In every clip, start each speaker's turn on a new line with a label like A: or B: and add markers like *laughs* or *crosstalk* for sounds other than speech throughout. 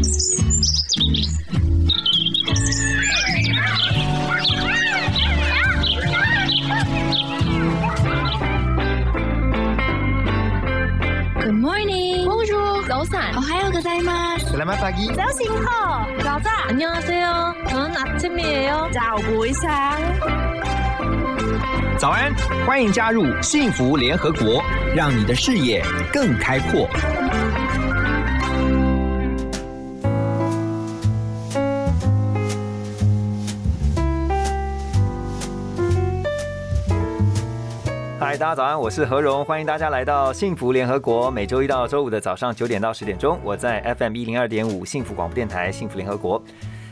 A: Good morning.
B: Bonjour.
A: 早安.
B: 오하요 고자이마스.
C: Selamat pagi.
B: 早醒好. 가자.
A: 안녕하세요. 전 아침이에요.
B: 早不一下.
C: 早安，欢迎加入幸福联合国，让你的视野更开阔。 大家早安，我是何荣，欢迎大家来到幸福联合国。每周一到周五的早上九点到十点钟，我在 FM 一零二点五幸福广播电台幸福联合国。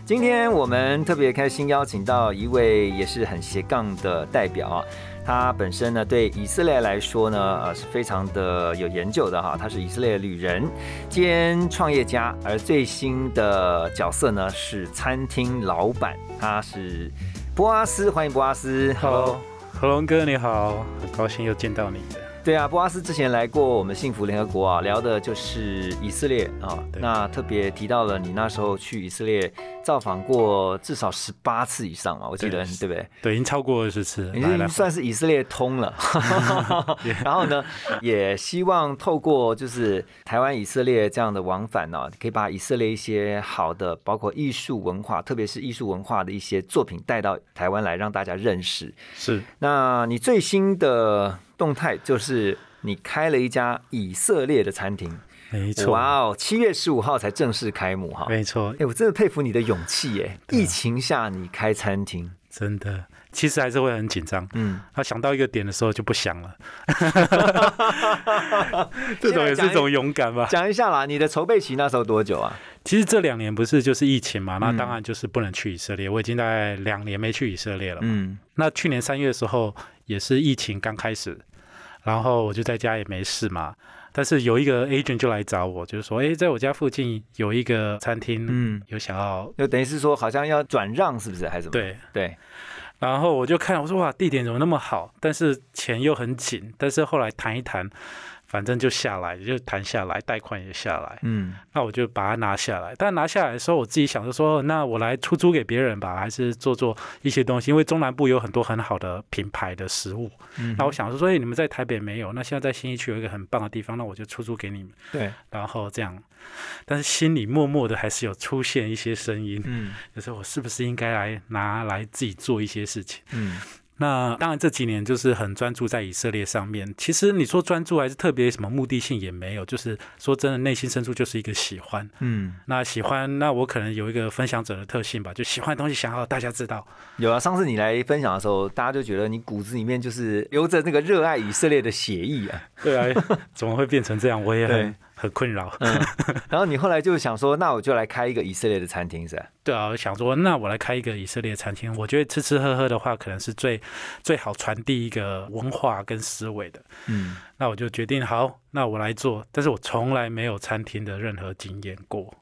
C: 今天我们特别开心邀请到一位也是很斜杠的代表啊，他本身呢对以色列来说呢呃是非常的有研究的哈，他是以色列旅人兼创业家，而最新的角色呢是餐厅老板，他是波阿斯，欢迎波阿斯
D: Hello，何龙哥你好，很高兴又见到你了。
C: 对啊，波阿斯之前来过我们幸福联合国啊，聊的就是以色列啊。那特别提到了你那时候去以色列造访过至少十八次以上嘛，我记得
D: 对
C: 对不对？
D: 对，已经超过二十次
C: 已经算是以色列通了。*laughs* *laughs* 然后呢，也希望透过就是台湾以色列这样的往返呢、可以把以色列一些好的，包括艺术文化，特别是艺术文化的一些作品带到台湾来，让大家认识。
D: 是
C: 那你最新的动态就是你开了一家以色列的餐厅，
D: 没错，
C: 哇哦，七月十五号才正式开幕哈。
D: 没错
C: 哎、，我真的佩服你的勇气耶！疫情下你开餐厅，
D: 真的，其实还是会很紧张。
C: 嗯，
D: 他想到一个点的时候就不想了，*laughs* 这种也是一种勇敢吧。
C: 讲一下啦，你的筹备期那时候多久啊？
D: 其实这两年不是就是疫情嘛，那
C: 嗯
D: 当然就是不能去以色列。我已经大概两年没去以色列了嘛。
C: 嗯
D: 那去年三月的时候也是疫情刚开始，然后我就在家也没事嘛。但是有一个 agent 就来找我，就是说，哎，在我家附近有一个餐厅，
C: 嗯，
D: 有想要
C: 就等于是说好像要转让，是不是？还是什么？
D: 对，
C: 对，
D: 然后我就看，我说哇，地点怎么那么好，但是钱又很紧，但是后来谈一谈，反正就下来，就谈下来，贷款也下来，
C: 嗯
D: 那我就把它拿下来。但拿下来的时候，我自己想着说，那我来出租给别人吧，还是做做一些东西，因为中南部有很多很好的品牌的食物。
C: 嗯
D: 那我想说，所以你们在台北没有，那现在在新一区有一个很棒的地方，那我就出租给你们，
C: 对，
D: 然后这样。但是心里默默的还是有出现一些声音，
C: 嗯
D: 就是我是不是应该来拿来自己做一些事情？
C: 嗯
D: 那当然，这几年就是很专注在以色列上面。其实你说专注还是特别什么目的性也没有，就是说真的，内心深处就是一个喜欢。
C: 嗯，
D: 那喜欢，那我可能有一个分享者的特性吧，就喜欢的东西想要大家知道。
C: 有啊。上次你来分享的时候，大家就觉得你骨子里面就是流着那个热爱以色列的血意啊。*laughs*
D: 对啊，怎么会变成这样？我也
C: 对
D: 很很困扰。
C: 嗯，*laughs* 然后你后来就想说，那我就来开一个以色列的餐厅，是吧？
D: 对啊，我想说，那我来开一个以色列餐厅，我觉得吃吃喝喝的话，可能是最最好传递一个文化跟思维的。
C: 嗯，
D: 那我就决定好，那我来做，但是我从来没有餐厅的任何经验过。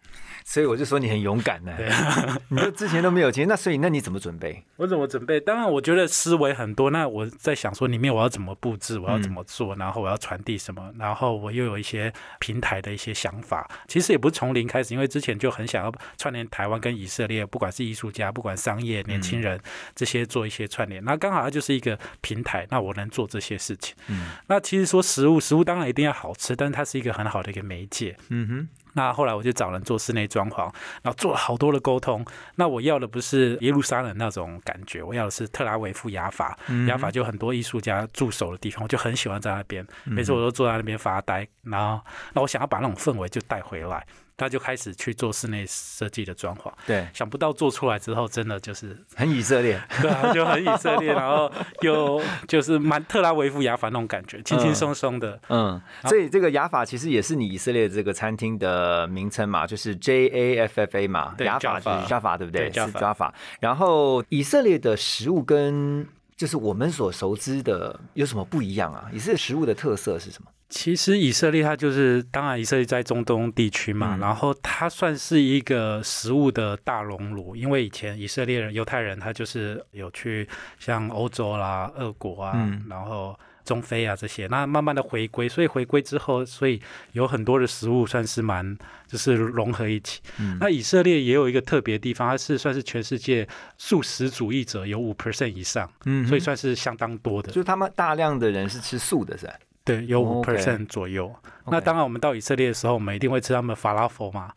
C: 所以我就说你很勇敢呢。
D: 对啊，*laughs*
C: 你就之前都没有经验，那所以那你怎么准备？
D: 我怎么准备？当然，我觉得思维很多。那我在想说，里面我要怎么布置，我要怎么做，然后我要传递什么，然后我又有一些平台的一些想法。其实也不是从零开始，因为之前就很想要串联台湾跟以色列，不管是艺术家，不管商业、年轻人这些做一些串联。那刚好它就是一个平台，那我能做这些事情。
C: 嗯
D: 那其实说食物，食物当然一定要好吃，但是它是一个很好的一个媒介。
C: 嗯哼，
D: 那后来我就找人做室内装潢，然后做了好多的沟通。那我要的不是耶路撒冷那种感觉，我要的是特拉维夫雅法。
C: 嗯
D: 雅法就很多艺术家驻守的地方，我就很喜欢在那边。每次我都坐在那边发呆，然后那我想要把那种氛围就带回来。他就开始去做室内设计的装潢，
C: 对，
D: 想不到做出来之后，真的就是
C: 很以色列。*laughs*
D: 对啊，就很以色列，然后又就是蛮特拉维夫雅法那种感觉，轻轻松松的。
C: 嗯，所以这个雅法其实也是你以色列这个餐厅的名称嘛，就是 J A F F A 嘛，
D: 对
C: 雅法就是
D: Jaffa
C: Jaffa 对不对？
D: 对
C: 是
D: Jaffa
C: Jaffa。然后以色列的食物跟就是我们所熟知的有什么不一样啊？以色列食物的特色是什么？
D: 其实以色列它就是，当然以色列在中东地区嘛，
C: 嗯
D: 然后它算是一个食物的大熔炉，因为以前以色列人、犹太人他就是有去像欧洲啦、俄国啊，
C: 嗯
D: 然后中非啊这些，那慢慢的回归，所以回归之后，所以有很多的食物算是蛮就是融合一起。
C: 嗯
D: 那以色列也有一个特别的地方，它是算是全世界素食主义者有五 percent 以上，
C: 嗯
D: 所以算是相当多的
C: 就。是他们大量的人是吃素的，是吧？
D: 对，有五 percent 左右。那当然，我们到以色列的时候，我们一定会吃他们法拉佛嘛，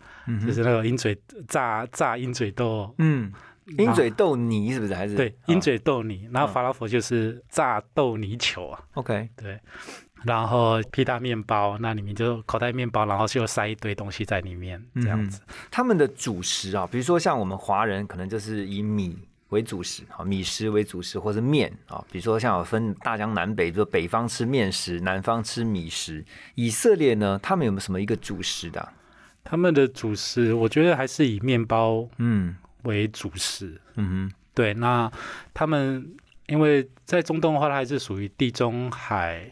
D: 就是那个鹰嘴炸炸鹰嘴豆，
C: 嗯，鹰嘴豆泥是不是？还是
D: 对，
C: 啊
D: 鹰嘴豆泥，然后
C: 嗯
D: 法拉佛就是炸豆泥球啊
C: ，OK，
D: 对。然后披萨面包，那里面就口袋面包，然后就塞一堆东西在里面，这样子。
C: 他们的主食啊，比如说像我们华人，可能就是以米为主食，啊，米食为主食，或是面啊。比如说像有分大江南北，比如说北方吃面食，南方吃米食。以色列呢，他们有没有什么一个主食的啊、
D: 他们的主食，我觉得还是以面包
C: 嗯
D: 为主食。
C: 嗯
D: 对，那他们因为在中东的话，它还是属于地中海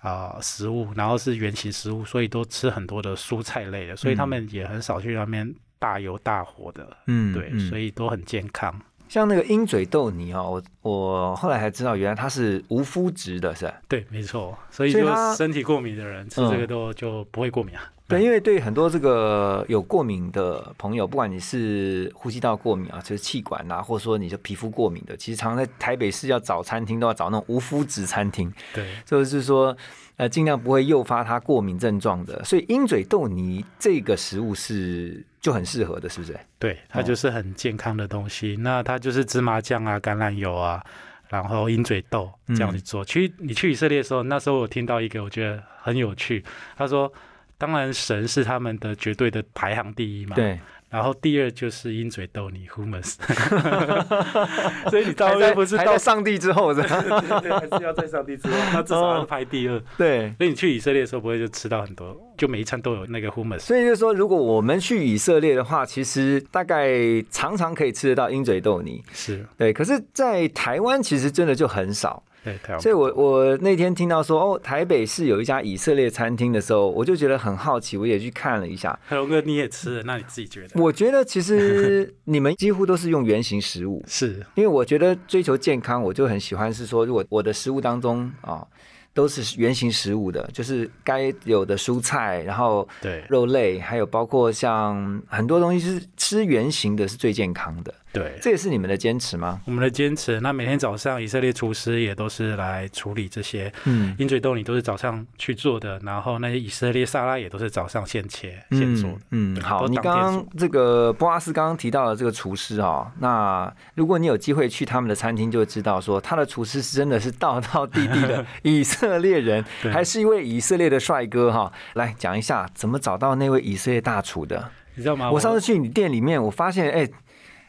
D: 啊、食物，然后是圆形食物，所以都吃很多的蔬菜类的，所以他们也很少去那边大油大火的。
C: 嗯
D: 对，所
C: 以
D: 以都很健康。
C: 像那个鹰嘴豆泥哦，我我后来才知道，原来它是无麸质的，是吧？
D: 对，没错，所以就身体过敏的人吃这个都就不会过敏啊。
C: 对，因为对很多这个有过敏的朋友，不管你是呼吸道过敏啊，就是气管啊，或者说你是皮肤过敏的，其实常常在台北市要找餐厅都要找那种无麸质餐厅，
D: 对，
C: 就是说呃尽量不会诱发他过敏症状的。所以鹰嘴豆泥这个食物是就很适合的，是不是？
D: 对，它
C: 哦
D: 就是很健康的东西。那它就是芝麻酱啊、橄榄油啊，然后鹰嘴豆这样去做。其实你去以色列的时候，那时候我听到一个我觉得很有趣，他说。当然，神是他们的绝对的排行第一嘛。。
C: 对，
D: 然后第二就是鹰嘴豆泥 hummus，*laughs* 所以你到不是到
C: 上帝之后是吧？
D: 对对，还是要在上帝之后，*laughs* 那至少要排第二。
C: 对。
D: 所以你去以色列的时候，不会就吃到很多，就每一餐都有那个 hummus。
C: 所以就是说，如果我们去以色列的话，其实大概常常可以吃得到鹰嘴豆泥。
D: 是，
C: 对，可是，在台湾其实真的就很少。所以我我那天听到说，哦，台北市有一家以色列餐厅的时候，我就觉得很好奇，我也去看了一下。
D: 海龙哥你也吃了，那你自己觉得？
C: 我觉得其实你们几乎都是用原形食物，*laughs*
D: 是
C: 因为我觉得追求健康，我就很喜欢是说，如果我的食物当中啊。都是原形食物的，就是该有的蔬菜，然后
D: 对
C: 肉类，还有包括像很多东西是吃原形的，是最健康的。
D: 对，
C: 这也是你们的坚持吗？
D: 我们的坚持。那每天早上以色列厨师也都是来处理这些
C: 嗯，
D: 鹰嘴豆泥，都是早上去做的，然后那些以色列沙拉也都是早上现切现做的。
C: 嗯，
D: 对
C: 好，你刚刚这个波阿斯刚刚提到的这个厨师啊、那如果你有机会去他们的餐厅，就会知道说他的厨师是真的是道道地地的 *laughs* 以色列人，
D: 对
C: 还是一位以色列的帅哥哈、来讲一下怎么找到那位以色列大厨的。
D: 你知道吗？
C: 我上次去你店里面，我发现哎、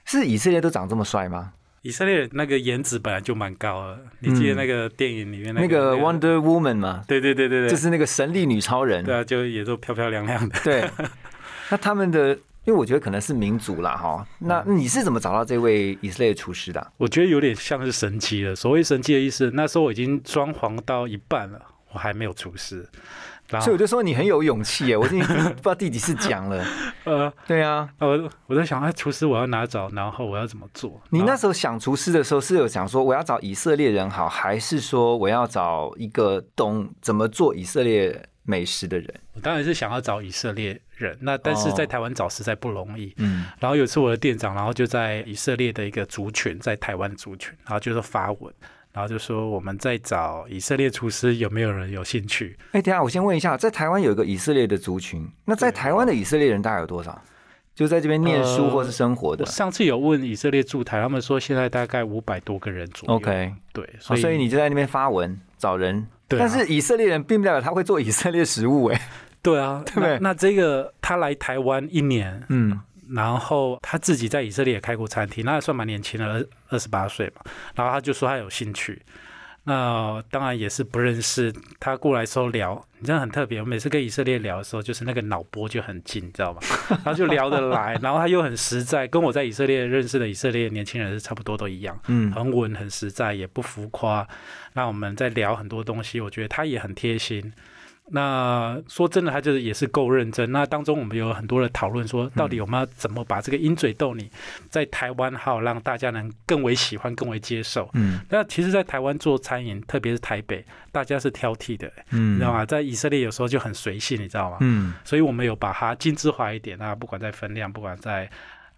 C: 是以色列都长这么帅吗？
D: 以色列人那个颜值本来就蛮高了，你记得那个电影里面
C: 那
D: 个
C: 个 Wonder Woman 嘛，
D: 对对对对对，
C: 就是那个神力女超人。
D: 对啊，就也都漂漂亮亮的。
C: 对，那他们的，因为我觉得可能是民族啦哈。那你是怎么找到这位以色列厨师的啊？
D: 我觉得有点像是神奇了。所谓神奇的意思，那时候我已经装潢到一半了，我还没有厨师。
C: 所以我就说你很有勇气耶，*laughs* 我已经不知道第几次讲了。
D: 呃，
C: 对啊，
D: 我我在想，哎，厨师我要哪找？然后我要怎么做？
C: 你那时候想厨师的时候，是有想说我要找以色列人好，还是说我要找一个懂怎么做以色列美食的人？
D: 我当然是想要找以色列人，那但是
C: 哦
D: 在台湾找实在不容易。
C: 嗯，
D: 然后有一次我的店长，然后就在以色列的一个族群，在台湾族群，然后就是发文，然后就说我们在找以色列厨师，有没有人有兴趣？
C: 哎，等下我先问一下，在台湾有一个以色列的族群，那在台湾的以色列人大概有多少？就在这边念书
D: 呃
C: 或是生活的
D: 我。上次有问以色列驻台，他们说现在大概五百多个人左右。
C: OK，
D: 对，
C: 所以,、
D: 所以
C: 你就在那边发文找人。
D: 对啊
C: 但是以色列人并不代表他会做以色列食物，哎，
D: 对啊，*laughs*
C: 对不对
D: 那那这个他来台湾一年，
C: 嗯，
D: 然后他自己在以色列也开过餐厅，那也算蛮年轻的，二二十八岁嘛。然后他就说他有兴趣，那当然也是不认识。他过来时候聊，你真的很特别。我每次跟以色列聊的时候，就是那个脑波就很近，你知道吗？然后就聊得来，然后他又很实在，跟我在以色列认识的以色列年轻人是差不多都一样，
C: 嗯
D: 很稳很实在，也不浮夸。那我们在聊很多东西，我觉得他也很贴心。那说真的，他就是也是够认真。那当中我们有很多的讨论，说到底我们要怎么把这个鹰嘴豆泥在台湾好让大家能更为喜欢、更为接受。
C: 嗯
D: 那其实，在台湾做餐饮，特别是台北，大家是挑剔的，
C: 嗯，
D: 你知道吗？在以色列有时候就很随性，你知道吗？
C: 嗯
D: 所以我们有把它精致化一点啊，不管在分量，不管在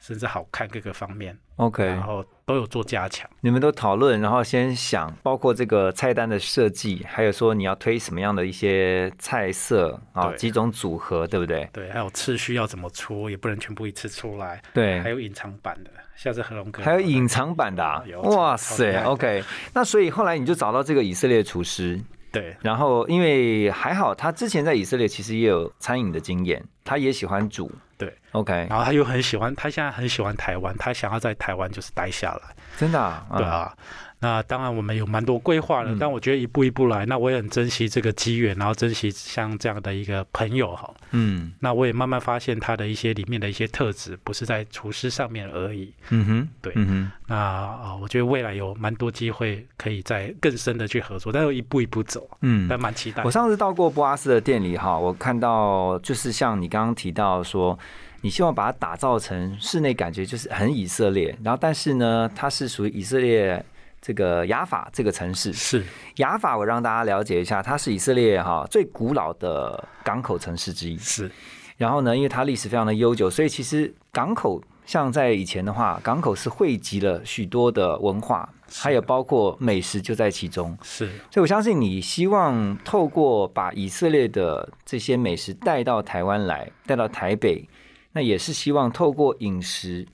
D: 甚至好看各个方面
C: ，，OK，
D: 然后都有做加强。
C: 你们都讨论，然后先想，包括这个菜单的设计，还有说你要推什么样的一些菜色啊，几种组合，对不对？
D: 对，还有次序要怎么出，也不能全部一次出来，
C: 对。
D: 还，有隐藏版的，下次合龙哥
C: 还有隐藏版的、啊，哇塞，OK。那所以后来你就找到这个以色列厨师，
D: 对。
C: 然后因为还好他之前在以色列其实也有餐饮的经验，他也喜欢煮，
D: 对，
C: ，OK，
D: 然后他又很喜欢，他现在很喜欢台湾，他想要在台湾就是待下来，
C: 真的、啊，
D: 对啊。那当然，我们有蛮多规划的，
C: 嗯
D: 但我觉得一步一步来。那我也很珍惜这个机缘，然后珍惜像这样的一个朋友哈。
C: 嗯
D: 那我也慢慢发现他的一些里面的一些特质，不是在厨师上面而已。
C: 嗯哼，
D: 对
C: 嗯哼，
D: 那啊、我觉得未来有蛮多机会可以再更深的去合作，但是一步一步走，
C: 嗯
D: 但蛮期待
C: 我。上次到过布阿斯的店里哈，我看到就是像你刚刚提到说，你希望把它打造成室内感觉就是很以色列，然后但是呢，它是属于以色列这个雅法这个城市。
D: 是
C: 雅法，我让大家了解一下，它是以色列哈最古老的港口城市之一。
D: 是，
C: 然后呢，因为它历史非常的悠久，所以其实港口像在以前的话，港口是汇集了许多的文化，还有包括美食就在其中。
D: 是
C: 所以我相信你希望透过把以色列的这些美食带到台湾来，带到台北，那也是希望透过饮食，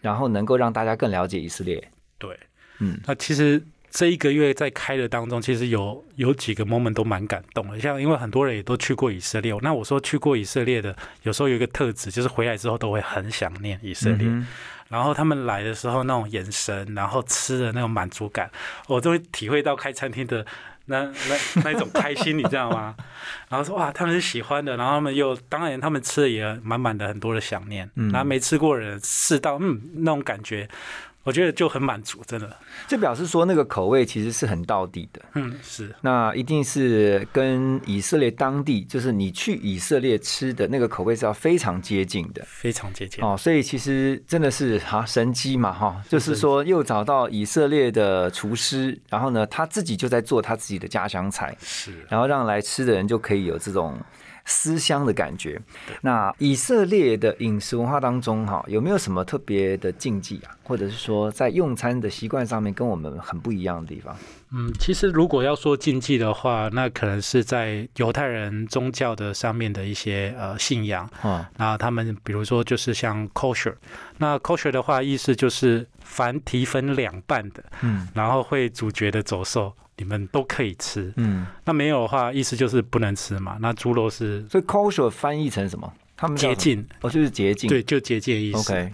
C: 然后能够让大家更了解以色列。
D: 对。
C: 嗯
D: 那其实这一个月在开的当中，其实有有几个 moment 都蛮感动的。像因为很多人也都去过以色列，那我说去过以色列的，有时候有一个特质，就是回来之后都会很想念以色列。
C: 嗯
D: 然后他们来的时候那种眼神，然后吃的那种满足感，我都会体会到开餐厅的那那那一种开心，你知道吗？*laughs* 然后说哇，他们是喜欢的，然后他们又当然他们吃的也满满的很多的想念，
C: 嗯
D: 然后没吃过的人试到嗯那种感觉，我觉得就很满足，真的，
C: 这表示说那个口味其实是很到底的。
D: 嗯是。
C: 那一定是跟以色列当地，就是你去以色列吃的那个口味是要非常接近的
D: 非常接近，
C: 哦，所以其实真的是哈神机嘛哈，就是说又找到以色列的厨师，然后呢他自己就在做他自己的家乡菜，
D: 是。
C: 然后让来吃的人就可以有这种思乡的感觉。那以色列的饮食文化当中哈，有没有什么特别的禁忌啊，或者是说在用餐的习惯上面跟我们很不一样的地方？
D: 嗯，其实如果要说禁忌的话，那可能是在犹太人宗教的上面的一些呃信仰。
C: 啊，
D: 那他们比如说就是像 kosher，那 kosher 的话意思就是凡提分两半的，
C: 嗯
D: 然后会主角的走兽，你们都可以吃。
C: 嗯，
D: 那没有的话，意思就是不能吃嘛。那猪肉是
C: 所以 kosher 翻译成什么？他们
D: 洁净，
C: 哦，就是洁净。
D: 对，就洁净的意思。
C: ，OK，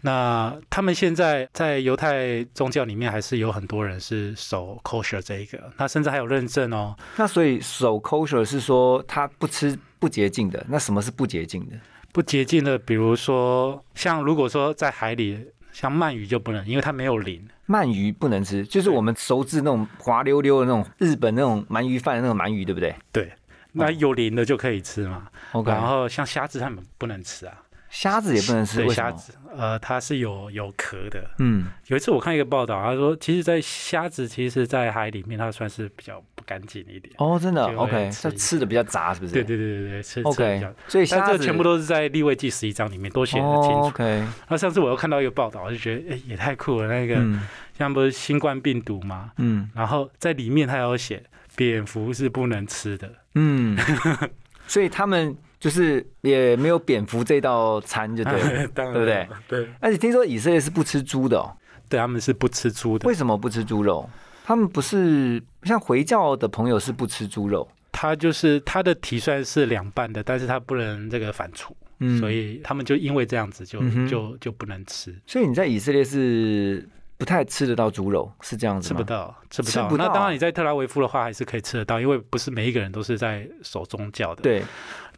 D: 那他们现在在犹太宗教里面，还是有很多人是守 kosher 这一个，那甚至还有认证哦。
C: 那所以守 kosher 是说他不吃不洁净的，那什么是不洁净的？
D: 不洁净的，比如说像如果说在海里，像鳗鱼就不能，因为它没有鳞。
C: 鳗鱼不能吃，就是我们熟知那种滑溜溜的那种日本那种鳗鱼饭的那种鳗鱼，对不对
D: 对，那有鳞的就可以吃嘛。
C: ？OK，
D: 然后像虾子他们不能吃啊，
C: 虾子也不能吃，
D: 对？虾子，呃，它是有有壳的。
C: 嗯，
D: 有一次我看一个报道，他说，其实，在虾子其实，在海里面它算是比较不干净一点。
C: 哦，真的，OK，
D: 吃
C: 的比较杂，是不是？
D: 对对对对对，吃
C: ，OK，所以
D: 但这个全部都是在立位记十一章里面都写得很清
C: 哦
D: 楚。
C: ，OK，
D: 那上次我又看到一个报道，我就觉得，哎，也太酷了。那个
C: 嗯
D: 像不是新冠病毒嘛，
C: 嗯
D: 然后在里面它有写蝙蝠是不能吃的。
C: 嗯，*laughs* 所以他们就是也没有蝙蝠这道餐，就对 *laughs* 对不对？
D: 对，
C: 而且听说以色列是不吃猪的哦，
D: 对，他们是不吃猪的。
C: 为什么不吃猪肉？他们不是像回教的朋友是不吃猪肉，
D: 他就是他的体算是凉拌的，但是他不能这个反刍，
C: 嗯。
D: 所以他们就因为这样子就、
C: 嗯
D: 就就不能吃。
C: 所以你在以色列是不太吃得到猪肉，是这样子吗？
D: 吃不到，吃不到。
C: 不到
D: 那当然，你在特拉维夫的话，还是可以吃得到，因为不是每一个人都是在守宗教的。。
C: 对，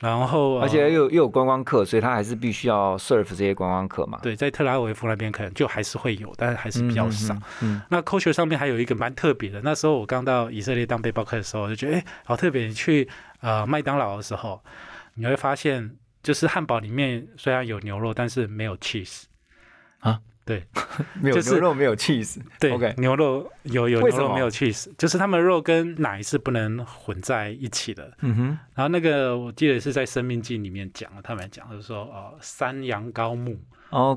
D: 然后，
C: 而且
D: 呃
C: 又又有观光客，所以他还是必须要 serve 这些观光客嘛，
D: 对，在特拉维夫那边可能就还是会有，但是还是比较少。
C: 嗯。嗯
D: 那 culture 上面还有一个蛮特别的，那时候我刚到以色列当背包客的时候，我就觉得哎、好特别。你去呃麦当劳的时候，你会发现，就是汉堡里面虽然有牛肉，但是没有 cheese。
C: 嗯 *laughs* 没有
D: 就是
C: 牛肉，没有 cheese。*laughs*
D: 对
C: OK
D: 牛肉有有牛肉没有 cheese，就是他们肉跟奶是不能混在一起的。
C: 嗯哼，
D: 然后那个我记得是在《生命记》里面讲了，他们讲就是说呃山羊羔母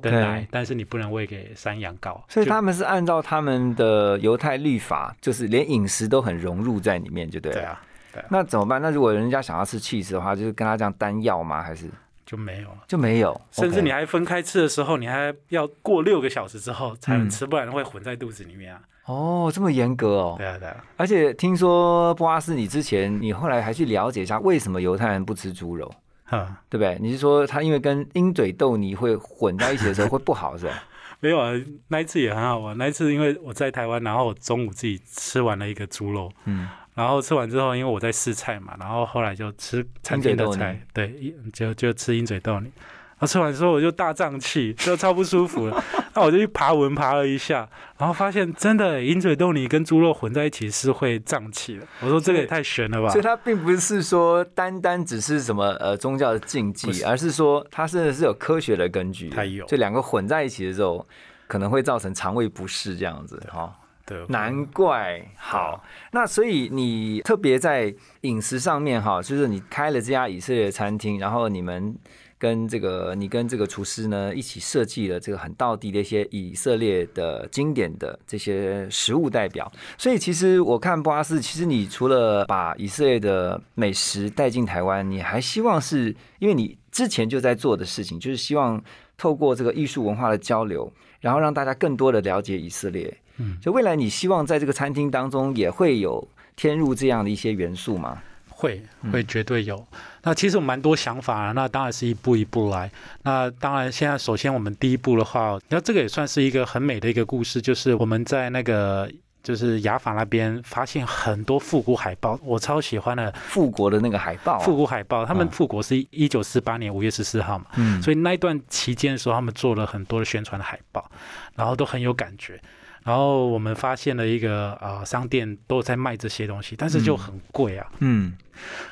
D: 的奶。但是你不能喂给山羊羔，
C: 所以他们是按照他们的犹太律法，就是连饮食都很融入在里面，就对了。
D: 对啊
C: 那怎么办？那如果人家想要吃 cheese 的话，就是跟他这样单要吗？还是
D: 就没有了。
C: 就没有？
D: 甚至你还分开吃的时候，你还要过六个小时之后才能
C: 嗯
D: 吃，不然会混在肚子里面啊。
C: 哦这么严格哦。
D: 对啊，对啊，
C: 而且听说波阿斯，你之前你后来还去了解一下为什么犹太人不吃猪肉，
D: 哈，
C: 对不对？你是说他因为跟鹰嘴豆泥会混在一起的时候 *laughs* 会不好，是吧？
D: 没有啊，那一次也很好玩。那一次因为我在台湾，然后我中午自己吃完了一个猪肉，
C: 嗯，
D: 然后吃完之后，因为我在试菜嘛，然后后来就吃餐厅的菜对，就就吃鹰嘴豆泥。然后吃完之后我就大胀气，就超不舒服了。*laughs* 那我就去爬文爬了一下，然后发现真的鹰嘴豆泥跟猪肉混在一起是会胀气的。我说这个也太悬了吧
C: 所以？它并不是说单单只是什么呃宗教的禁忌，
D: 是
C: 而是说它真的是有科学的根据的。
D: 它有
C: 就两个混在一起的时候，可能会造成肠胃不适这样子哈。
D: 对，
C: 难怪好，那所以你特别在饮食上面哈，就是你开了这家以色列餐厅，然后你们跟这个你跟这个厨师呢一起设计了这个很道地的一些以色列的经典的这些食物代表。所以其实我看布阿斯，其实你除了把以色列的美食带进台湾，你还希望是因为你之前就在做的事情，就是希望透过这个艺术文化的交流，然后让大家更多的了解以色列。
D: 嗯，
C: 就未来你希望在这个餐厅当中也会有添入这样的一些元素吗？
D: 会会绝对有。那其实有蛮多想法啊，那当然是一步一步来。那当然，现在首先我们第一步的话，那这个也算是一个很美的一个故事，就是我们在那个。就是雅法那边发现很多复古海报，我超喜欢的
C: 复国的那个海报啊、
D: 复古海报。他们
C: 嗯
D: 复国是一九四八年五月十四号嘛，
C: 嗯，
D: 所以那一段期间的时候，他们做了很多的宣传的海报，然后都很有感觉。然后我们发现了一个呃商店都有在卖这些东西，但是就很贵啊。
C: 嗯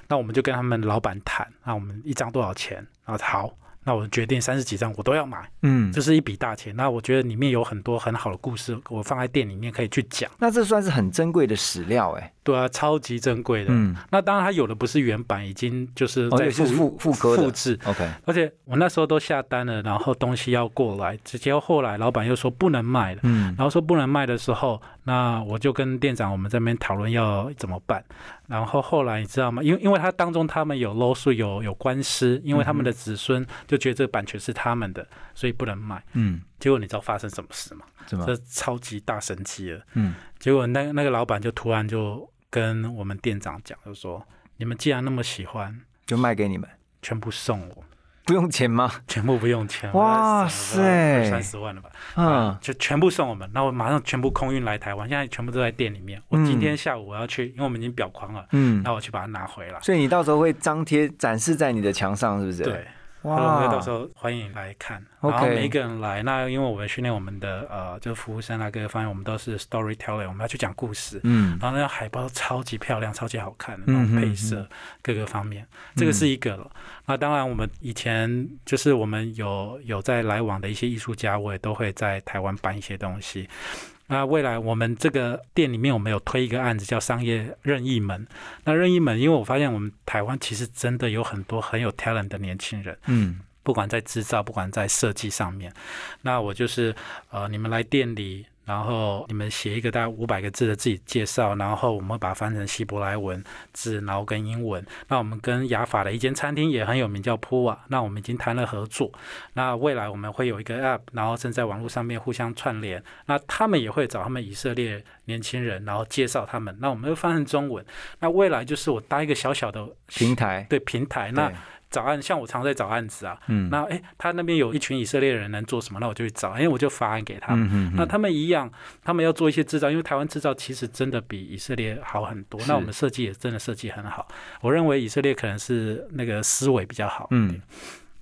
D: 那我们就跟他们老板谈，那我们一张多少钱？然后好，那我决定三十几张我都要买，
C: 嗯，
D: 这是一笔大钱。那我觉得里面有很多很好的故事，我放在店里面可以去讲。
C: 那这算是很珍贵的史料哎、
D: 对啊，超级珍贵的。
C: 嗯，
D: 那当然，它有的不是原版，已经就是
C: 哦，
D: 在
C: 也是复复刻
D: 制。
C: ，OK，
D: 而且我那时候都下单了，然后东西要过来，直接后来老板又说不能卖了。
C: 嗯
D: 然后说不能卖的时候，那我就跟店长我们这边讨论要怎么办。然后后来你知道吗？因为因为他当中他们有搂诉有有官司，因为他们的子孙就觉得这个版权是他们的，所以不能卖。
C: 嗯，
D: 结果你知道发生什么事吗？这？超级大神奇了。
C: 嗯
D: 结果那那个老板就突然就跟我们店长讲，就说你们既然那么喜欢，
C: 就卖给你们，
D: 全部送我，
C: 不用钱吗？
D: 全部不用钱。
C: 哇塞
D: 三十万了吧？
C: 嗯，
D: 就全部送我们，那我马上全部空运来台湾，现在全部都在店里面。我今天下午我要去，因为我们已经裱框了，
C: 嗯，
D: 那我去把它拿回来。
C: 所以你到时候会张贴展示在你的墙上，是不是？，
D: 对，然后
C: 哇，
D: 到时候欢迎来看然后每一个人来，那因为我们训练我们的呃，就是服务生啊各个方面，我们都是 storyteller，我们要去讲故事。
C: 嗯
D: 然后那个海报超级漂亮，超级好看那种配色，各个方面，这个是一个了。那当然，我们以前就是我们有有在来往的一些艺术家，我也都会在台湾办一些东西。那未来我们这个店里面，我们有推一个案子叫商业任意门。那任意门，因为我发现我们台湾其实真的有很多很有 talent 的年轻人，
C: 嗯
D: 不管在制造，不管在设计上面，那我就是呃，你们来店里，然后你们写一个大概五百个字的自己介绍，然后我们会把它翻成希伯来文字，然后跟英文。那我们跟雅法的一间餐厅也很有名，叫普瓦，那我们已经谈了合作。那未来我们会有一个 app，然后正在网络上面互相串联。那他们也会找他们以色列年轻人，然后介绍他们。那我们会翻成中文。那未来就是我搭一个小小的
C: 平台，
D: 对平台，那
C: 对
D: 找案，像我常在找案子啊，
C: 嗯
D: 那诶，他那边有一群以色列人能做什么，那我就去找，诶，我就发案给他们。
C: 嗯嗯
D: 那他们一样，他们要做一些制造，因为台湾制造其实真的比以色列好很多。那我们设计也真的设计很好，我认为以色列可能是那个思维比较好。
C: 嗯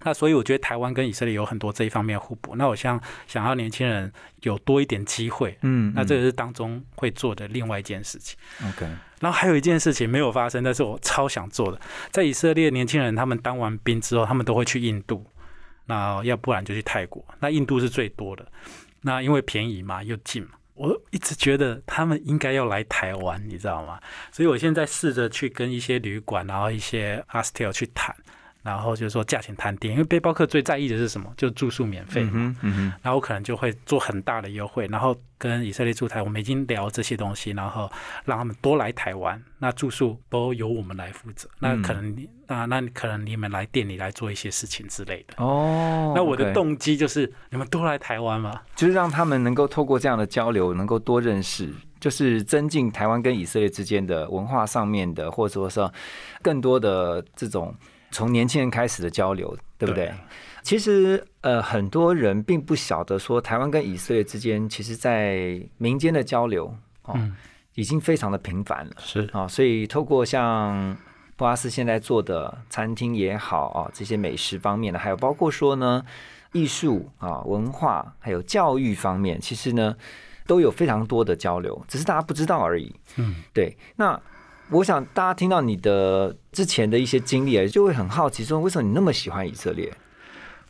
D: 那所以我觉得台湾跟以色列有很多这一方面互补。那我想想要年轻人有多一点机会，
C: 嗯，
D: 那这个是当中会做的另外一件事情。
C: OK，
D: 然后还有一件事情没有发生，但是我超想做的，在以色列年轻人他们当完兵之后，他们都会去印度，那要不然就去泰国，那印度是最多的，那因为便宜嘛又近嘛。我一直觉得他们应该要来台湾，你知道吗？所以我现在试着去跟一些旅馆，然后一些 hostel 去谈，然后就是说价钱谈定，因为背包客最在意的是什么？就住宿免费
C: 嗯
D: 嘛。
C: 哼嗯，
D: 然后我可能就会做很大的优惠，然后跟以色列驻台，我们已经聊这些东西，然后让他们多来台湾，那住宿都由我们来负责。那可能你那那可能你们来店里来做一些事情之类的。
C: 哦，
D: 那我的动机就是你们多来台湾嘛，
C: 就是让他们能够透过这样的交流，能够多认识，就是增进台湾跟以色列之间的文化上面的，或者说是更多的这种从年轻人开始的交流，对不对？
D: 对
C: 其实呃，很多人并不晓得说台湾跟以色列之间，其实在民间的交流哦，
D: 嗯
C: 已经非常的频繁了。
D: 是
C: 啊、所以透过像布拉斯现在做的餐厅也好啊，这些美食方面的，还有包括说呢艺术啊、文化还有教育方面，其实呢都有非常多的交流，只是大家不知道而已。
D: 嗯，
C: 对，那。我想大家听到你的之前的一些经历，就会很好奇，说为什么你那么喜欢以色列？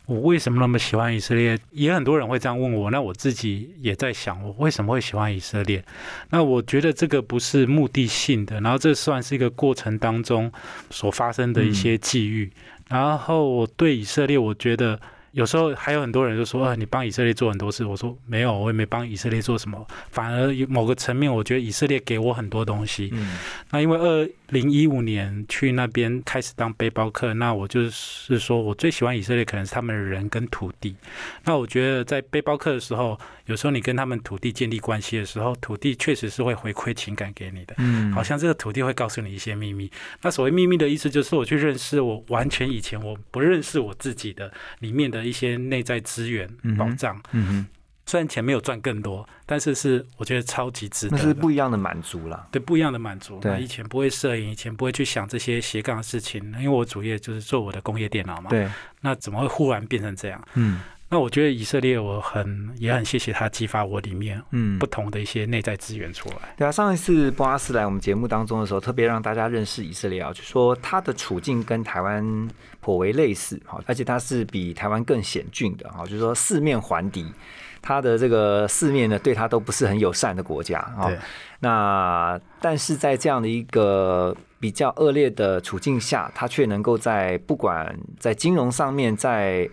D: 我为什么那么喜欢以色列？也很多人会这样问我，那我自己也在想，我为什么会喜欢以色列？那我觉得这个不是目的性的，然后这算是一个过程当中所发生的一些际遇。然后我对以色列，我觉得有时候还有很多人就说，啊，你帮以色列做很多事。我说没有，我也没帮以色列做什么，反而有某个层面，我觉得以色列给我很多东西。
C: 嗯
D: 那因为二零一五年去那边开始当背包客，那我就是说我最喜欢以色列，可能是他们的人跟土地。那我觉得在背包客的时候，有时候你跟他们土地建立关系的时候，土地确实是会回馈情感给你的。
C: 嗯
D: 好像这个土地会告诉你一些秘密。那所谓秘密的意思，就是我去认识我完全以前我不认识我自己的里面的一些内在资源
C: 嗯哼
D: 宝藏。
C: 嗯哼，
D: 虽然钱没有赚更多，但是是我觉得超级值得的。
C: 那是不一样的满足啦。
D: 对不一样的满足。
C: 对
D: 那以前不会摄影，以前不会去想这些斜杠的事情，因为我主业就是做我的工业电脑嘛。。
C: 对，
D: 那怎么会忽然变成这样？
C: 嗯
D: 那我觉得以色列，我很也很谢谢他激发我里面
C: 嗯
D: 不，同的一些内在资源出来。
C: 对啊，上一次波阿斯来我们节目当中的时候，特别让大家认识以色列啊，就说他的处境跟台湾颇为类似，哈，而且他是比台湾更险峻的，哈，就是说四面环敌，他的这个四面呢对他都不是很友善的国家，哈
D: 对，
C: 那但是在这样的一个比较恶劣的处境下，他却能够在不管在金融上面，在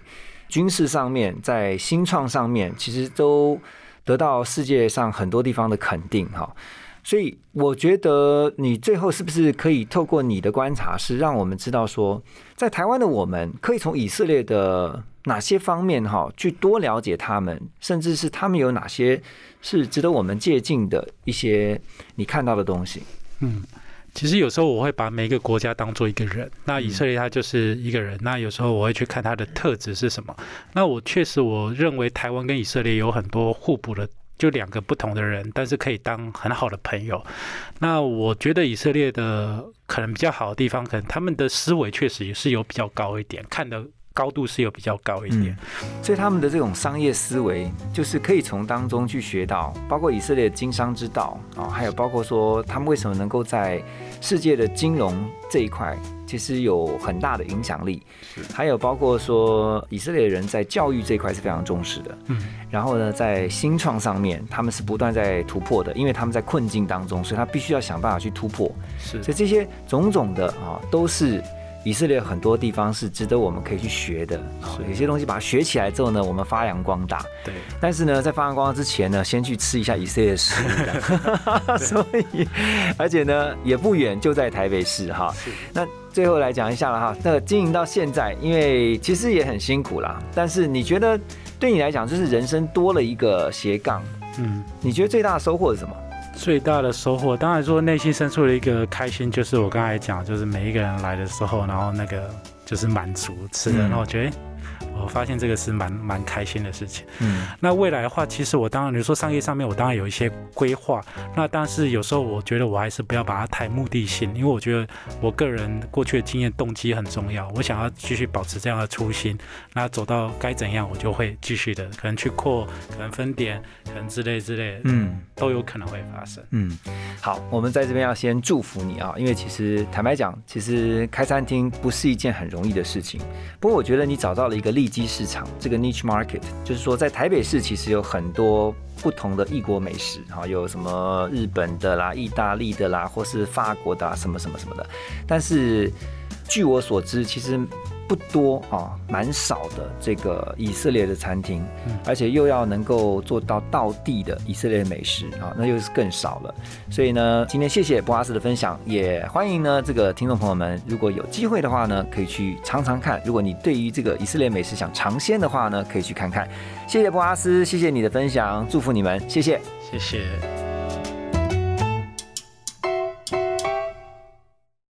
C: 军事上面，在新创上面，其实都得到世界上很多地方的肯定哈。所以我觉得你最后是不是可以透过你的观察，是让我们知道说，在台湾的我们可以从以色列的哪些方面哈，去多了解他们，甚至是他们有哪些是值得我们借鉴的一些你看到的东西。
D: 嗯，其实有时候我会把每一个国家当做一个人，那以色列它就是一个人。那有时候我会去看它的特质是什么。那我确实我认为台湾跟以色列有很多互补的。就两个不同的人，但是可以当很好的朋友。那我觉得以色列的可能比较好的地方，可能他们的思维确实也是有比较高一点，看的高度是有比较高一点。
C: 所以他们的这种商业思维，就是可以从当中去学到，包括以色列的经商之道啊、还有包括说他们为什么能够在世界的金融这一块，其实有很大的影响力。还有包括说以色列人在教育这一块是非常重视的。
D: 嗯，
C: 然后呢，在新创上面，他们是不断在突破的，因为他们在困境当中，所以他必须要想办法去突破。
D: 是
C: 所以这些种种的啊，都是以色列很多地方是值得我们可以去学的。有些东西把它学起来之后呢，我们发扬光大。
D: 对，
C: 但是呢，在发扬光大之前呢，先去吃一下以色列的食物。*laughs* 所以，而且呢，也不远，就在台北市哈。
D: 是
C: 那最后来讲一下了哈，那经营到现在，因为其实也很辛苦啦。但是你觉得对你来讲，就是人生多了一个斜杠，
D: 嗯。
C: 你觉得最大的收获是什么？
D: 最大的收获，当然说内心深处的一个开心，就是我刚才讲，就是每一个人来的时候，然后那个就是满足吃的，
C: 嗯
D: 然后我觉得。诶我发现这个是蛮蛮开心的事情。
C: 嗯
D: 那未来的话，其实我当然，你说商业上面，我当然有一些规划。那但是有时候我觉得我还是不要把它太目的性，因为我觉得我个人过去的经验动机很重要。我想要继续保持这样的初心，那走到该怎样，我就会继续的，可能去扩，可能分点，可能之类之类的，
C: 嗯。
D: 都有可能会发生。
C: 嗯，好，我们在这边要先祝福你啊，因为其实坦白讲，其实开餐厅不是一件很容易的事情。不过我觉得你找到了一个利基市场，这个 niche market，就是说在台北市其实有很多不同的异国美食，哈，有什么日本的啦、意大利的啦，或是法国的、啊、什么什么什么的。但是据我所知，其实不多啊，蛮少的这个以色列的餐厅，而且又要能够做到道地的以色列美食啊，那又是更少了。所以呢，今天谢谢博阿斯的分享，也欢迎呢这个听众朋友们，如果有机会的话呢，可以去尝尝看。如果你对于这个以色列美食想尝鲜的话呢，可以去看看。谢谢博阿斯，谢谢你的分享，祝福你们，谢谢。
D: 谢谢。